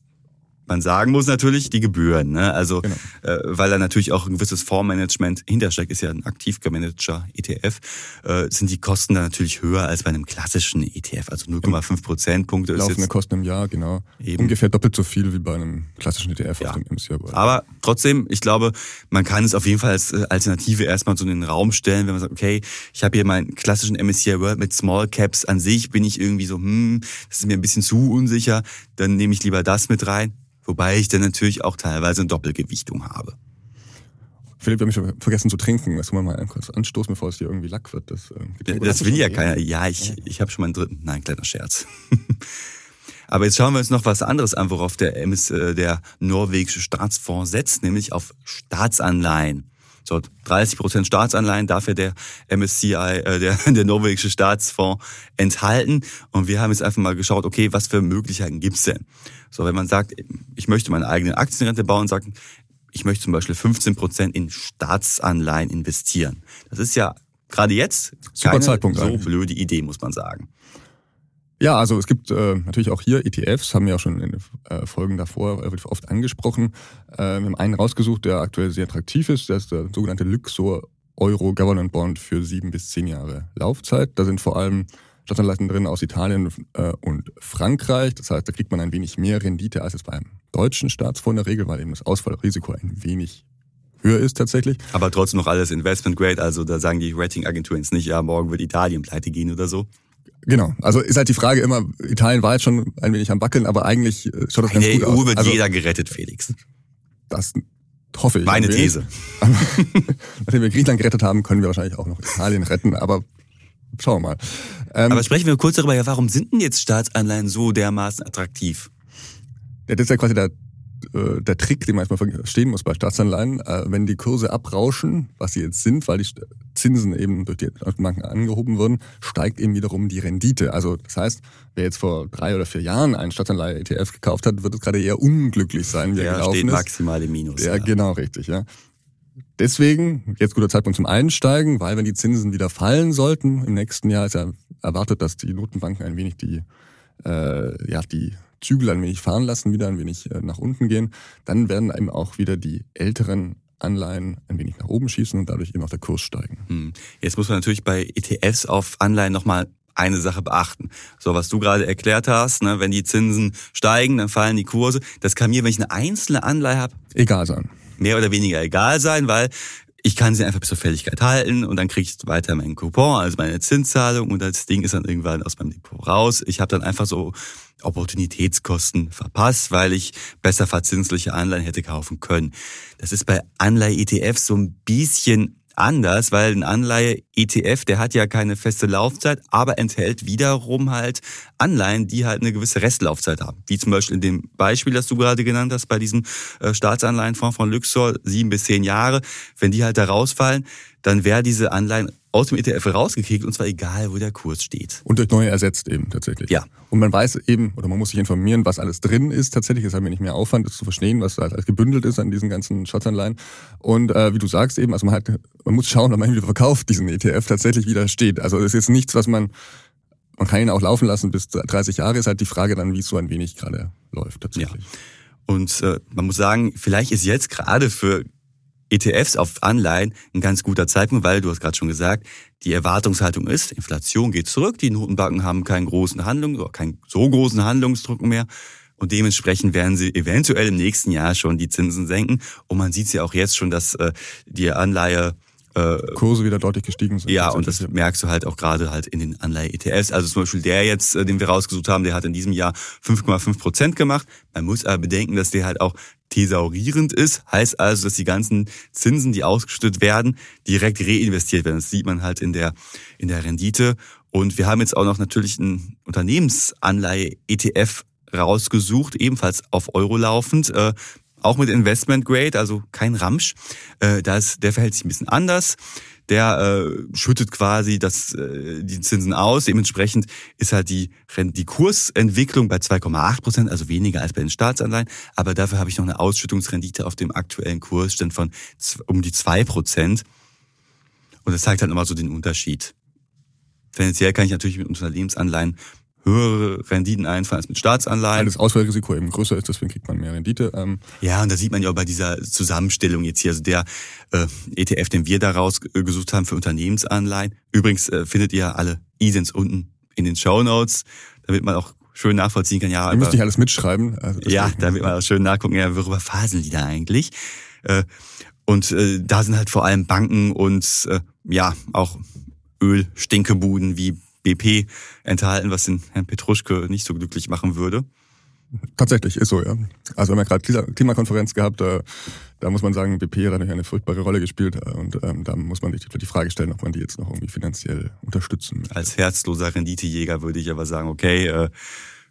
man sagen muss natürlich die Gebühren, ne? Also genau. äh, weil da natürlich auch ein gewisses Fondsmanagement hintersteckt, ist ja ein aktiv gemanagter ETF, äh, sind die Kosten da natürlich höher als bei einem klassischen ETF, also 0,5 Prozentpunkte. Laufende jetzt Kosten im Jahr, genau. Eben. Ungefähr doppelt so viel wie bei einem klassischen ETF ja. auf dem MSCI World. Aber trotzdem, ich glaube, man kann es auf jeden Fall als äh, Alternative erstmal so in den Raum stellen, wenn man sagt, okay, ich habe hier meinen klassischen MSCI World mit Small Caps an sich, bin ich irgendwie so, hm, das ist mir ein bisschen zu unsicher, dann nehme ich lieber das mit rein Wobei ich dann natürlich auch teilweise eine Doppelgewichtung habe. Philipp, wir haben vergessen zu trinken. Das wollen wir mal kurz anstoßen, bevor es hier irgendwie Lack wird. Das, äh, das will ja keiner. Ja, ich, ich habe schon meinen dritten. Nein, kleiner Scherz. Aber jetzt schauen wir uns noch was anderes an, worauf der, MS, äh, der norwegische Staatsfonds setzt, nämlich auf Staatsanleihen. So 30 Prozent Staatsanleihen darf ja der MSCI, äh, der, der norwegische Staatsfonds enthalten. Und wir haben jetzt einfach mal geschaut, okay, was für Möglichkeiten gibt's denn? So, wenn man sagt, ich möchte meine eigene Aktienrente bauen, sagt, ich möchte zum Beispiel 15 Prozent in Staatsanleihen investieren. Das ist ja gerade jetzt Super keine Zeitpunkt so eigentlich. blöde Idee, muss man sagen. Ja, also es gibt äh, natürlich auch hier ETFs, haben wir ja schon in den äh, Folgen davor äh, wird oft angesprochen. Äh, wir haben einen rausgesucht, der aktuell sehr attraktiv ist. Der ist der sogenannte Luxor Euro Government Bond für sieben bis zehn Jahre Laufzeit. Da sind vor allem Staatsanleihen drin aus Italien äh, und Frankreich. Das heißt, da kriegt man ein wenig mehr Rendite als jetzt beim deutschen Staatsfonds in der Regel, weil eben das Ausfallrisiko ein wenig höher ist tatsächlich. Aber trotzdem noch alles Investment Grade, also da sagen die Ratingagenturen jetzt nicht, ja, morgen wird Italien pleite gehen oder so. Genau. Also ist halt die Frage immer, Italien war jetzt schon ein wenig am Wackeln, aber eigentlich äh, schaut das In ganz der gut EU aus. wird also, jeder gerettet, Felix. Das hoffe ich. Meine. These. Aber Nachdem wir Griechenland gerettet haben, können wir wahrscheinlich auch noch Italien retten, aber schauen wir mal. Ähm, Aber sprechen wir kurz darüber, ja, warum sind denn jetzt Staatsanleihen so dermaßen attraktiv? Ja, das ist ja quasi der, äh, der Trick, den man erstmal verstehen muss bei Staatsanleihen. Äh, Wenn die Kurse abrauschen, was sie jetzt sind, weil die Zinsen eben durch die Banken angehoben wurden, steigt eben wiederum die Rendite. Also das heißt, wer jetzt vor drei oder vier Jahren einen Staatsanleihe-ETF gekauft hat, wird es gerade eher unglücklich sein, wie er Der gelaufen steht ist. maximal im Minus. Ja, genau, richtig, ja. Deswegen, jetzt guter Zeitpunkt zum Einsteigen, weil wenn die Zinsen wieder fallen sollten im nächsten Jahr, ist ja erwartet, dass die Notenbanken ein wenig die, äh, ja, die Zügel ein wenig fahren lassen, wieder ein wenig äh, nach unten gehen, dann werden eben auch wieder die älteren Anleihen ein wenig nach oben schießen und dadurch eben auch der Kurs steigen. Hm. Jetzt muss man natürlich bei ETFs auf Anleihen nochmal eine Sache beachten. So, was du gerade erklärt hast, ne, wenn die Zinsen steigen, dann fallen die Kurse. Das kann mir, wenn ich eine einzelne Anleihe habe, Egal sein. mehr oder weniger egal sein, weil ich kann sie einfach bis zur Fälligkeit halten und dann kriege ich weiter meinen Coupon, also meine Zinszahlung und das Ding ist dann irgendwann aus meinem Depot raus. Ich habe dann einfach so Opportunitätskosten verpasst, weil ich besser verzinsliche Anleihen hätte kaufen können. Das ist bei Anleihe-ETFs so ein bisschen anders, weil ein Anleihe-ETF, der hat ja keine feste Laufzeit, aber enthält wiederum halt Anleihen, die halt eine gewisse Restlaufzeit haben. Wie zum Beispiel in dem Beispiel, das du gerade genannt hast, bei diesem äh, Staatsanleihenfonds von Luxor, sieben bis zehn Jahre. Wenn die halt da rausfallen, dann wäre diese Anleihen aus dem ETF rausgekickt und zwar egal, wo der Kurs steht. Und durch neue ersetzt eben tatsächlich. Ja. Und man weiß eben, oder man muss sich informieren, was alles drin ist tatsächlich. Es hat mir nicht mehr Aufwand, das zu verstehen, was halt alles gebündelt ist an diesen ganzen Schatzanleihen. Und äh, wie du sagst eben, also man hat, man muss schauen, ob man wieder verkauft, diesen ETF tatsächlich wieder steht. Also das ist jetzt nichts, was man, man kann ihn auch laufen lassen bis 30 Jahre, ist halt die Frage dann, wie es so ein wenig gerade läuft tatsächlich. Und äh, man muss sagen, vielleicht ist jetzt gerade für ETFs auf Anleihen ein ganz guter Zeitpunkt, weil du hast gerade schon gesagt, die Erwartungshaltung ist, Inflation geht zurück, die Notenbanken haben keinen großen Handlung, oder keinen so großen Handlungsdruck mehr und dementsprechend werden sie eventuell im nächsten Jahr schon die Zinsen senken. Und man sieht es ja auch jetzt schon, dass äh, die Anleihe äh, Kurse wieder deutlich gestiegen sind. ja, und das merkst du halt auch gerade halt in den Anleihe-ETFs. Also zum Beispiel der jetzt, äh, den wir rausgesucht haben, der hat in diesem Jahr 5,5 Prozent gemacht. Man muss aber bedenken, dass der halt auch thesaurierend ist. Heißt also, dass die ganzen Zinsen, die ausgeschüttet werden, direkt reinvestiert werden. Das sieht man halt in der, in der Rendite. Und wir haben jetzt auch noch natürlich einen Unternehmensanleihe-ETF rausgesucht, ebenfalls auf Euro laufend. Äh, auch mit Investment Grade, also kein Ramsch. Äh, das, der verhält sich ein bisschen anders. Der äh, schüttet quasi das, äh, die Zinsen aus. Dementsprechend ist halt die, die Kursentwicklung bei 2,8 Prozent, also weniger als bei den Staatsanleihen. Aber dafür habe ich noch eine Ausschüttungsrendite auf dem aktuellen Kursstand von um die 2 Prozent. Und das zeigt halt nochmal so den Unterschied. Tendenziell kann ich natürlich mit Unternehmensanleihen höhere Renditen einfahren als mit Staatsanleihen. Weil das Ausfallrisiko eben größer ist, deswegen kriegt man mehr Rendite. Ähm, Ja, und da sieht man ja auch bei dieser Zusammenstellung jetzt hier, also der äh, ETF, den wir da rausgesucht haben für Unternehmensanleihen. Übrigens äh, findet ihr alle ISINs unten in den Show Notes, damit man auch schön nachvollziehen kann. Ja, ihr müsst nicht alles mitschreiben. Also ja, damit man auch schön nachgucken, ja, worüber faseln die da eigentlich? Äh, und äh, da sind halt vor allem Banken und äh, ja, auch Ölstinkebuden wie BP enthalten, was den Herrn Petruschke nicht so glücklich machen würde. Tatsächlich, ist so, ja. Also wir haben ja gerade Klima- Klimakonferenz gehabt, da, da muss man sagen, BP hat natürlich eine furchtbare Rolle gespielt äh, und ähm, da muss man sich die Frage stellen, ob man die jetzt noch irgendwie finanziell unterstützen möchte. Als herzloser Renditejäger würde ich aber sagen, okay, äh,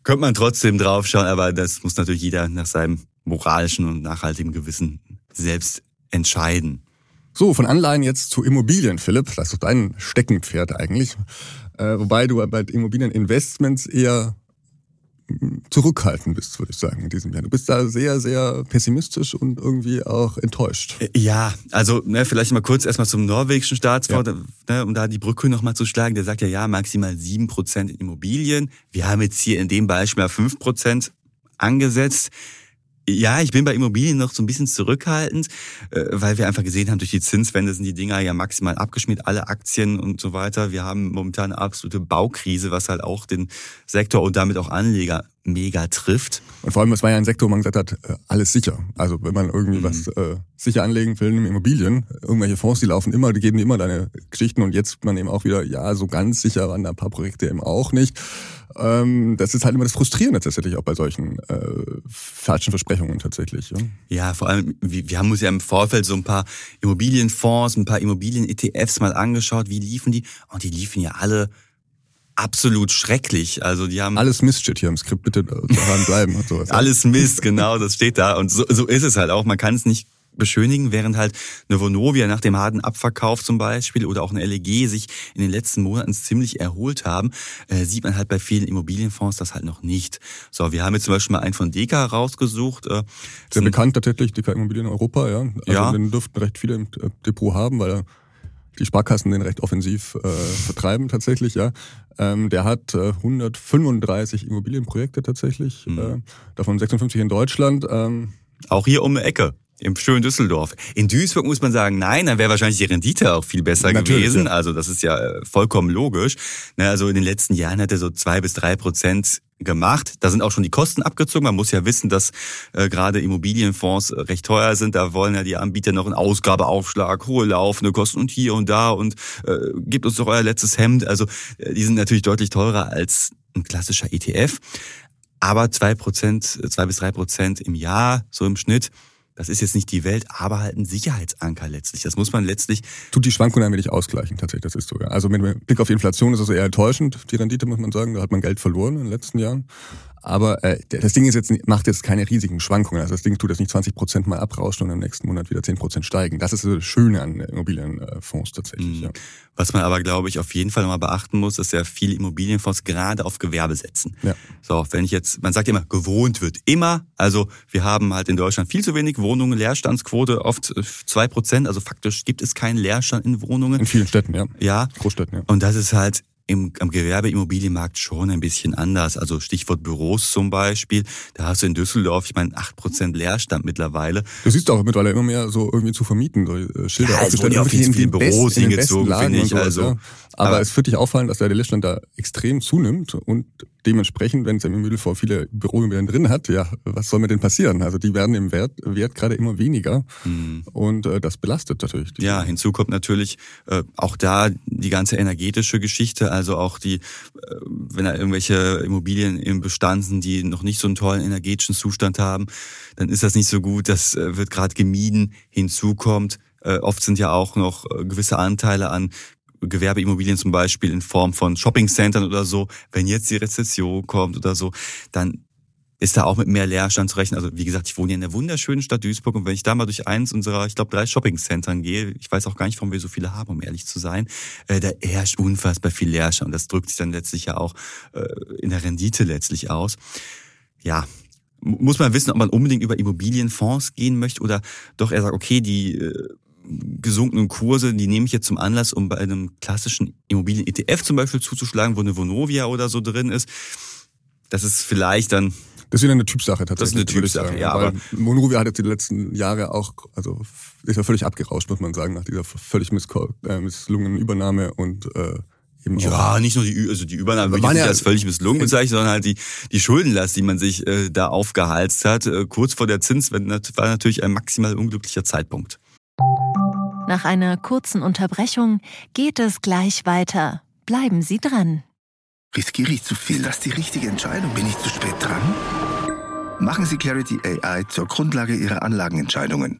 könnte man trotzdem draufschauen, aber das muss natürlich jeder nach seinem moralischen und nachhaltigen Gewissen selbst entscheiden. So, von Anleihen jetzt zu Immobilien, Philipp. Das ist doch dein Steckenpferd eigentlich. Äh, wobei du bei Immobilieninvestments eher mm, zurückhaltend bist, würde ich sagen, in diesem Jahr. Du bist da sehr, sehr pessimistisch und irgendwie auch enttäuscht. Äh, ja, also ne, vielleicht mal kurz erstmal zum norwegischen Staatsfonds, ja. ne, um da die Brücke nochmal zu schlagen. Der sagt ja, ja, maximal sieben Prozent in Immobilien. Wir haben jetzt hier in dem Beispiel fünf Prozent angesetzt. Ja, ich bin bei Immobilien noch so ein bisschen zurückhaltend, äh, weil wir einfach gesehen haben, durch die Zinswende sind die Dinger ja maximal abgeschmiert, alle Aktien und so weiter. Wir haben momentan eine absolute Baukrise, was halt auch den Sektor und damit auch Anleger mega trifft. Und vor allem, es war ja ein Sektor, wo man gesagt hat, äh, alles sicher. Also wenn man irgendwie mhm. was äh, sicher anlegen will in Immobilien, irgendwelche Fonds, die laufen immer, die geben immer deine Geschichten und jetzt man eben auch wieder, ja, so ganz sicher waren da ein paar Projekte eben auch nicht. Ähm, das ist halt immer das Frustrierende tatsächlich auch bei solchen äh, falschen Versprechungen tatsächlich. Ja, ja vor allem, wir, wir haben uns ja im Vorfeld so ein paar Immobilienfonds, ein paar Immobilien-ETFs mal angeschaut, wie liefen die? Und die liefen ja alle absolut schrecklich. Also die haben alles Mist steht hier im Skript, bitte daran bleiben und sowas. alles Mist, genau, das steht da und so, so ist es halt auch. Man kann es nicht beschönigen, während halt eine Vonovia nach dem harten Abverkauf zum Beispiel oder auch eine LEG sich in den letzten Monaten ziemlich erholt haben, äh, sieht man halt bei vielen Immobilienfonds das halt noch nicht. So, wir haben jetzt zum Beispiel mal einen von Deka rausgesucht. Äh, Sehr bekannt tatsächlich, Deka Immobilien Europa, ja. Also ja. den dürften recht viele im Depot haben, weil er die Sparkassen den recht offensiv äh, vertreiben tatsächlich, ja. Ähm, der hat äh, 135 Immobilienprojekte tatsächlich, mhm. äh, davon 56 in Deutschland. Ähm, Auch hier um die Ecke. Im schönen Düsseldorf. In Duisburg muss man sagen, nein, dann wäre wahrscheinlich die Rendite auch viel besser Natürlich, gewesen. Ja. Also das ist ja äh, vollkommen logisch. Ne, also in den letzten Jahren hat er so zwei bis drei Prozent gemacht. Da sind auch schon die Kosten abgezogen. Man muss ja wissen, dass äh, gerade Immobilienfonds äh, recht teuer sind. Da wollen ja die Anbieter noch einen Ausgabeaufschlag, hohe laufende Kosten und hier und da und äh, gibt uns doch euer letztes Hemd. Also äh, die sind natürlich deutlich teurer als ein klassischer ETF. Aber zwei Prozent, zwei bis drei Prozent im Jahr, so im Schnitt, das ist jetzt nicht die Welt, aber halt ein Sicherheitsanker letztlich. Das muss man letztlich. Tut die Schwankungen ein wenig ausgleichen, tatsächlich, das ist so. Ja. Also mit Blick auf Inflation ist es eher enttäuschend, die Rendite, muss man sagen. Da hat man Geld verloren in den letzten Jahren. Aber äh, das Ding ist jetzt, macht jetzt keine riesigen Schwankungen. Also das Ding tut jetzt nicht 20 Prozent mal abrauschen und im nächsten Monat wieder 10 Prozent steigen. Das ist das Schöne an Immobilienfonds tatsächlich. Mhm. Ja. Was man aber, glaube ich, auf jeden Fall mal beachten muss, dass ja viele Immobilienfonds gerade auf Gewerbe setzen. Ja. So, wenn ich jetzt, man sagt immer, gewohnt wird immer. Also wir haben halt in Deutschland viel zu wenig Wohnungen, Leerstandsquote oft zwei Prozent. Also faktisch gibt es keinen Leerstand in Wohnungen. In vielen Städten, ja. Ja. Großstädten, ja. Und das ist halt im, am Gewerbeimmobilienmarkt schon ein bisschen anders. Also Stichwort Büros zum Beispiel. Da hast du in Düsseldorf, ich meine, acht Prozent Leerstand mittlerweile. Du siehst auch mittlerweile immer mehr so irgendwie zu vermieten, so äh, Schilder ja, aufgestellt. Ja, auch viel, viel Büros hingezogen, finde ich. Also, ja. aber, aber, es wird dich auffallen, dass der Leerstand da extrem zunimmt und dementsprechend, wenn Samuel vor viele Büroimmobilien drin hat, ja, was soll mit denen passieren? Also die werden im Wert, Wert gerade immer weniger mhm. und äh, das belastet natürlich. Ja, hinzu kommt natürlich äh, auch da die ganze energetische Geschichte, also auch die, äh, wenn da irgendwelche Immobilien im Bestand sind, die noch nicht so einen tollen energetischen Zustand haben, dann ist das nicht so gut, das äh, wird gerade gemieden. Hinzu kommt, äh, oft sind ja auch noch äh, gewisse Anteile an Gewerbeimmobilien zum Beispiel in Form von Shoppingcentern oder so, wenn jetzt die Rezession kommt oder so, dann ist da auch mit mehr Leerstand zu rechnen. Also wie gesagt, ich wohne hier in der wunderschönen Stadt Duisburg und wenn ich da mal durch eins unserer, ich glaube, drei Shoppingcentern gehe, ich weiß auch gar nicht, warum wir so viele haben, um ehrlich zu sein, äh, da herrscht unfassbar viel Leerstand und das drückt sich dann letztlich ja auch äh, in der Rendite letztlich aus. Ja, muss man wissen, ob man unbedingt über Immobilienfonds gehen möchte oder doch er sagt, okay, die äh, gesunkenen Kurse, die nehme ich jetzt zum Anlass, um bei einem klassischen Immobilien-ETF zum Beispiel zuzuschlagen, wo eine Vonovia oder so drin ist. Das ist vielleicht dann das ist wieder eine Typsache tatsächlich. Das ist eine Typsache, ja. Aber Vonovia hat jetzt die letzten Jahre auch, also ist ja völlig abgerauscht, muss man sagen, nach dieser völlig äh, misslungenen Übernahme und äh, eben ja, nicht nur die, also die Übernahme würde ich ja als völlig misslungen bezeichnen, sondern halt die, die Schuldenlast, die man sich äh, da aufgehalst hat, äh, kurz vor der Zinswende, war natürlich ein maximal unglücklicher Zeitpunkt. Nach einer kurzen Unterbrechung geht es gleich weiter. Bleiben Sie dran. Riskiere ich zu viel? Ist das die richtige Entscheidung? Bin ich zu spät dran? Machen Sie Clarity AI zur Grundlage Ihrer Anlagenentscheidungen.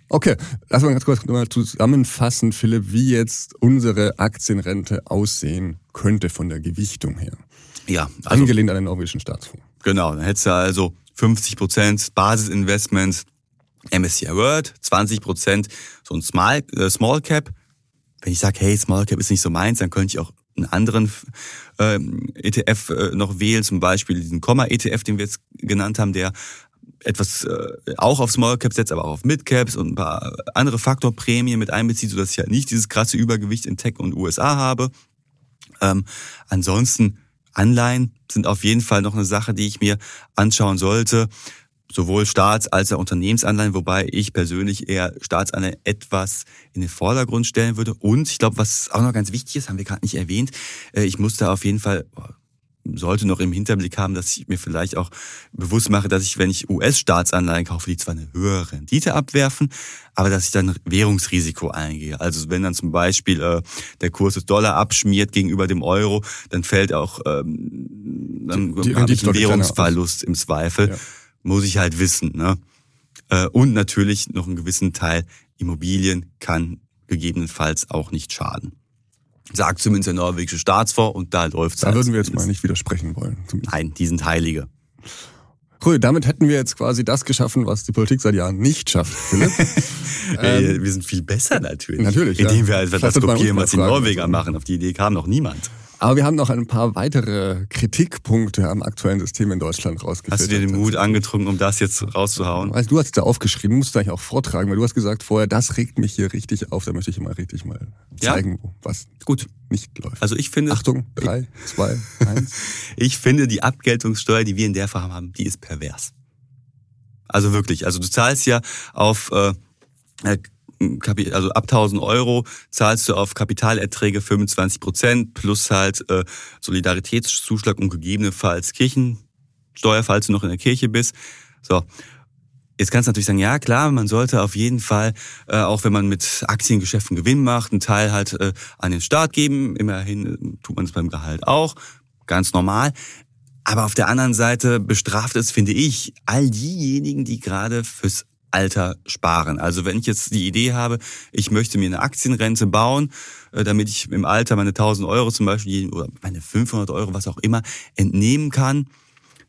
Okay, lass mal ganz kurz mal zusammenfassen, Philipp, wie jetzt unsere Aktienrente aussehen könnte von der Gewichtung her. Ja, also Angelehnt an den norwegischen Staatsfonds. Genau, dann hättest du also 50 Prozent Basisinvestment MSCI World, 20 Prozent so ein Small, äh, Small Cap. Wenn ich sage, hey, Small Cap ist nicht so meins, dann könnte ich auch einen anderen ähm, ETF äh, noch wählen, zum Beispiel diesen Komma-ETF, den wir jetzt genannt haben, der etwas äh, auch auf Small Caps setzt, aber auch auf Mid Caps und ein paar andere Faktorprämien mit einbezieht, sodass ich halt nicht dieses krasse Übergewicht in Tech und USA habe. Ähm, ansonsten Anleihen sind auf jeden Fall noch eine Sache, die ich mir anschauen sollte. Sowohl Staats- als auch Unternehmensanleihen, wobei ich persönlich eher Staatsanleihen etwas in den Vordergrund stellen würde. Und ich glaube, was auch noch ganz wichtig ist, haben wir gerade nicht erwähnt, äh, ich muss da auf jeden Fall, sollte noch im Hinterblick haben, dass ich mir vielleicht auch bewusst mache, dass ich, wenn ich US-Staatsanleihen kaufe, die zwar eine höhere Rendite abwerfen, aber dass ich dann Währungsrisiko eingehe. Also wenn dann zum Beispiel äh, der Kurs des Dollar abschmiert gegenüber dem Euro, dann fällt auch ähm, dann Die- die habe ich einen aus. Währungsverlust im Zweifel. Ja. Muss ich halt wissen. Ne? Äh, Und natürlich noch einen gewissen Teil Immobilien kann gegebenenfalls auch nicht schaden. Sagt zumindest der norwegische Staatsfonds und da läuft's Da halt würden wir jetzt mal nicht widersprechen wollen. zumindest. Nein, die sind Heilige. Cool, damit hätten wir jetzt quasi das geschaffen, was die Politik seit Jahren nicht schafft, Philipp. Äh, wir sind viel besser natürlich. Ähm, natürlich, Indem ja. wir einfach das kopieren, was die Norweger machen. Auf die Idee kam noch niemand. Aber wir haben noch ein paar weitere Kritikpunkte am aktuellen System in Deutschland rausgefunden. Hast du dir den Mut angetrunken, um das jetzt rauszuhauen? Weißt, du hast es da aufgeschrieben, musst du eigentlich auch vortragen, weil du hast gesagt vorher, das regt mich hier richtig auf, da möchte ich mal richtig mal Ja? zeigen, wo was Gut. nicht läuft. Also ich finde, Achtung, drei, zwei, eins. ich finde die Abgeltungssteuer, die wir in der Form haben, die ist pervers. Also wirklich. Also du zahlst ja auf äh, äh, also ab 1000 Euro zahlst du auf Kapitalerträge 25 Prozent plus halt äh, Solidaritätszuschlag und gegebenenfalls Kirchensteuer, falls du noch in der Kirche bist. So. Jetzt kannst du natürlich sagen, ja klar, man sollte auf jeden Fall, äh, auch wenn man mit Aktiengeschäften Gewinn macht, einen Teil halt äh, an den Staat geben. Immerhin äh, tut man es beim Gehalt auch. Ganz normal. Aber auf der anderen Seite bestraft es, finde ich, all diejenigen, die gerade fürs Alter sparen. Also wenn ich jetzt die Idee habe, ich möchte mir eine Aktienrente bauen, äh, damit ich im Alter meine 1000 Euro zum Beispiel oder meine 500 Euro, was auch immer, entnehmen kann,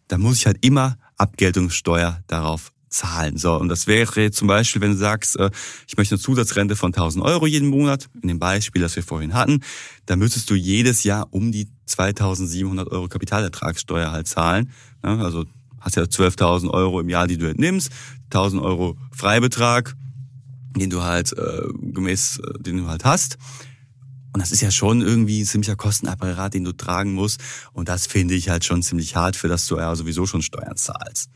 dann muss ich halt immer Abgeltungssteuer darauf zahlen. So, und das wäre zum Beispiel, wenn du sagst, äh, ich möchte eine Zusatzrente von 1000 Euro jeden Monat, in dem Beispiel, das wir vorhin hatten, dann müsstest du jedes Jahr um die 2700 Euro Kapitalertragssteuer halt zahlen. Also hast ja 12.000 Euro im Jahr, die du entnimmst, 1000 Euro Freibetrag, den du halt äh, gemäß, äh, den du halt hast. Und das ist ja schon irgendwie ein ziemlicher Kostenapparat, den du tragen musst. Und das finde ich halt schon ziemlich hart, für das du ja sowieso schon Steuern zahlst.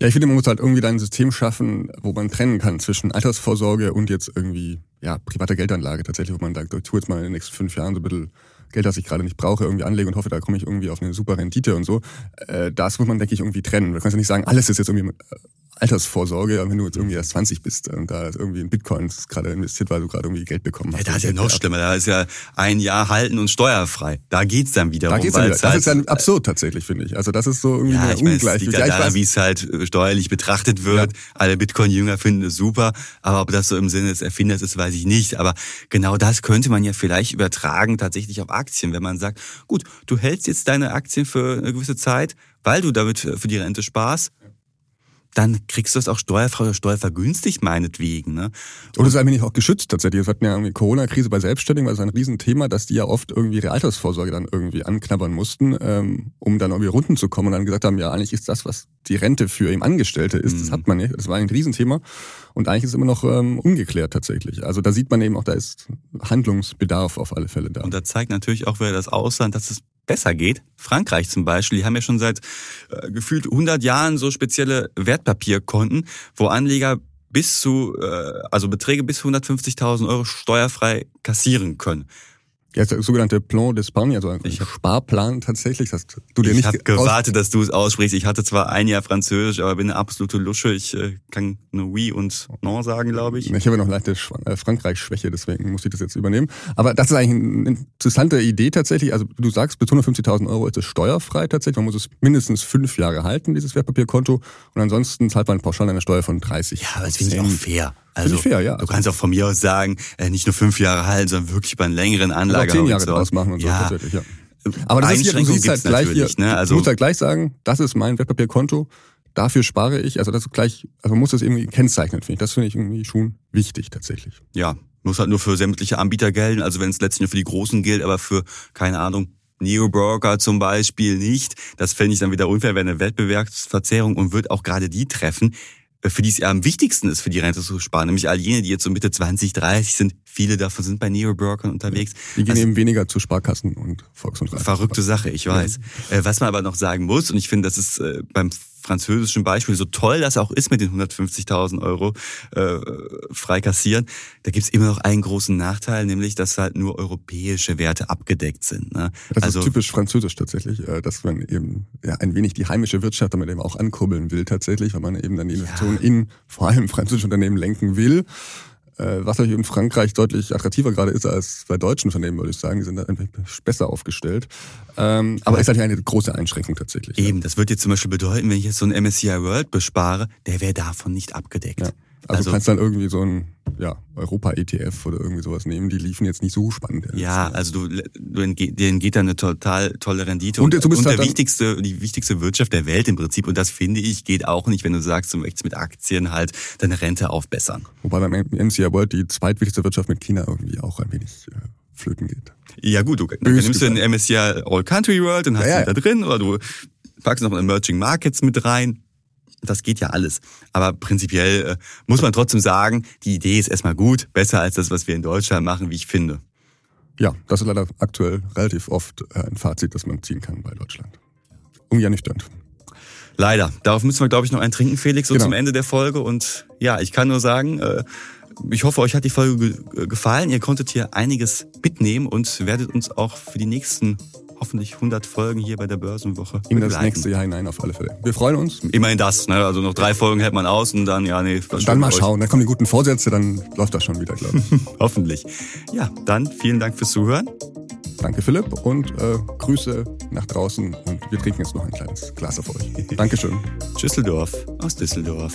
Ja, ich finde, man muss halt irgendwie dann ein System schaffen, wo man trennen kann zwischen Altersvorsorge und jetzt irgendwie, ja, privater Geldanlage tatsächlich, wo man sagt, ich tue jetzt mal in den nächsten fünf Jahren so ein bisschen Geld, das ich gerade nicht brauche, irgendwie anlege und hoffe, da komme ich irgendwie auf eine super Rendite und so. Äh, das muss man, denke ich, irgendwie trennen. Du kannst ja nicht sagen, alles ist jetzt irgendwie äh, Altersvorsorge, wenn du jetzt irgendwie erst 20 bist und da ist irgendwie in Bitcoins gerade investiert, weil du gerade irgendwie Geld bekommen hast. Ja, da ist ja noch schlimmer. Da ist ja ein Jahr halten und steuerfrei. Da geht's dann wieder Da um. geht's dann wieder. Das ist halt- dann absurd tatsächlich, finde ich. Also das ist so irgendwie Ja, eine ich meine, Ungleichheit. liegt Ja, ja daran, wie es halt äh, steuerlich betrachtet wird. Alle Bitcoin-Jünger finden es super, aber ob das so im Sinne des Erfinders ist, weiß ich nicht. Aber genau das könnte man ja vielleicht übertragen tatsächlich auf Aktien, wenn man sagt, gut, du hältst jetzt deine Aktien für eine gewisse Zeit, weil du damit äh, für die Rente sparst, dann kriegst du das auch steuerfrei oder steuervergünstigt meinetwegen. Ne? Und es ist eigentlich auch geschützt tatsächlich. Wir hatten ja irgendwie Corona-Krise bei Selbstständigen, weil es ein Riesenthema, dass die ja oft irgendwie ihre Altersvorsorge dann irgendwie anknabbern mussten, ähm, um dann irgendwie runden zu kommen und dann gesagt haben, ja, eigentlich ist das, was die Rente für eben Angestellte ist, das Mhm. hat man nicht. Das war ein Riesenthema und eigentlich ist es immer noch ähm, ungeklärt tatsächlich. Also da sieht man eben auch, da ist Handlungsbedarf auf alle Fälle da. Und da zeigt natürlich auch wieder das Ausland, dass es besser geht. Frankreich zum Beispiel, die haben ja schon seit äh, gefühlt 100 Jahren so spezielle Wertpapierkonten, wo Anleger bis zu, äh, also Beträge bis 150.000 Euro steuerfrei kassieren können. Ja, der sogenannte Plan d'Espagne, also ein Ich Sparplan tatsächlich, dass du dir Ich nicht habe aus- gewartet, dass du es aussprichst. Ich hatte zwar ein Jahr Französisch, aber bin eine absolute Lusche. Ich äh, kann nur oui und non sagen, glaube ich. Ich habe ja noch leichte äh, Frankreich-Schwäche, deswegen muss ich das jetzt übernehmen. Aber das ist eigentlich eine interessante Idee tatsächlich. Also du sagst, bis 150.000 Euro ist es steuerfrei tatsächlich. Man muss es mindestens fünf Jahre halten, dieses Wertpapierkonto. Und ansonsten zahlt man pauschal eine Steuer von 30 Ja, aber das finde ich auch fair. Also, fair, ja. Du kannst auch von mir aus sagen, äh, nicht nur fünf Jahre halten, sondern wirklich bei einer längeren Auch Anlage. zehn Jahre draus machen und so ja. tatsächlich, ja. Aber das ist hier, du halt gleich hier, ne? Also- du musst halt gleich sagen, das ist mein Wertpapierkonto, dafür spare ich, also das ist gleich, also man muss das irgendwie kennzeichnen, finde ich. Das finde ich irgendwie schon wichtig tatsächlich. Ja, muss halt nur für sämtliche Anbieter gelten. Also wenn es letztlich nur für die Großen gilt, aber für, keine Ahnung, Neo-Broker zum Beispiel nicht. Das fände ich dann wieder unfair, wäre eine Wettbewerbsverzerrung und wird auch gerade die treffen, für die es ja am wichtigsten ist, für die Rente zu sparen. Nämlich all jene, die jetzt so Mitte 20, 30 sind. Viele davon sind bei Neo-Brokern unterwegs. Die gehen Also- eben weniger zu Sparkassen und Volks- und. Verrückte Sache, ich weiß. Äh, was man aber noch sagen muss, und ich finde, das ist äh, beim französischen Beispiel so toll, das auch ist mit den 150.000 Euro äh, frei kassieren, da gibt's immer noch einen großen Nachteil, nämlich dass halt nur europäische Werte abgedeckt sind. Ne? Das also ist typisch französisch tatsächlich, äh, dass man eben ja, ein wenig die heimische Wirtschaft damit eben auch ankurbeln will tatsächlich, weil man eben dann die Investitionen in vor allem französische Unternehmen lenken will. Äh, Was natürlich in Frankreich deutlich attraktiver gerade ist als bei deutschen Unternehmen, würde ich sagen. Die sind da einfach besser aufgestellt. Ähm, aber ist natürlich eine große Einschränkung tatsächlich. ja. eben, das wird jetzt zum Beispiel bedeuten, wenn ich jetzt so einen MSCI World bespare, der wäre davon nicht abgedeckt. Ja. Also, du kannst dann irgendwie so ein ja, Europa-ETF oder irgendwie sowas nehmen. Die liefen jetzt nicht so spannend. Ja, also du, du denen geht da eine total tolle Rendite Und du bist und halt der dann- wichtigste, die wichtigste Wirtschaft der Welt im Prinzip. Und das finde ich geht auch nicht, wenn du sagst, du möchtest mit Aktien halt deine Rente aufbessern. Wobei beim MCI World die zweitwichtigste Wirtschaft mit China irgendwie auch ein wenig äh, flöten geht. Ja gut, du dann nimmst du den MSCI All Country World und hast Ja, ja. da drin oder du packst noch Emerging Markets mit rein. Das geht ja alles. Aber prinzipiell äh, muss man trotzdem sagen, die Idee ist erstmal gut, besser als das, was wir in Deutschland machen, wie ich finde. Ja, das ist leider aktuell relativ oft äh, ein Fazit, das man ziehen kann bei Deutschland. Irgendwie ernüchternd. Leider. Darauf müssen wir, glaube ich, noch einen trinken, Felix, so Genau. zum Ende der Folge. Und ja, ich kann nur sagen, äh, ich hoffe, euch hat die Folge ge gefallen. Ihr konntet hier einiges mitnehmen und werdet uns auch für die nächsten hoffentlich 100 Folgen hier bei der Börsenwoche In das begleiten. nächste Jahr hinein auf alle Fälle. Wir freuen uns. Immerhin das, ne? Also noch drei Folgen hält man aus und dann, ja, nee. Und dann mal schauen. Dann kommen die guten Vorsätze, dann läuft das schon wieder, glaube ich. Hoffentlich. Ja, dann vielen Dank fürs Zuhören. Danke, Philipp. Und äh, Grüße nach draußen. Und wir trinken jetzt noch ein kleines Glas auf euch. Dankeschön. Düsseldorf aus Düsseldorf.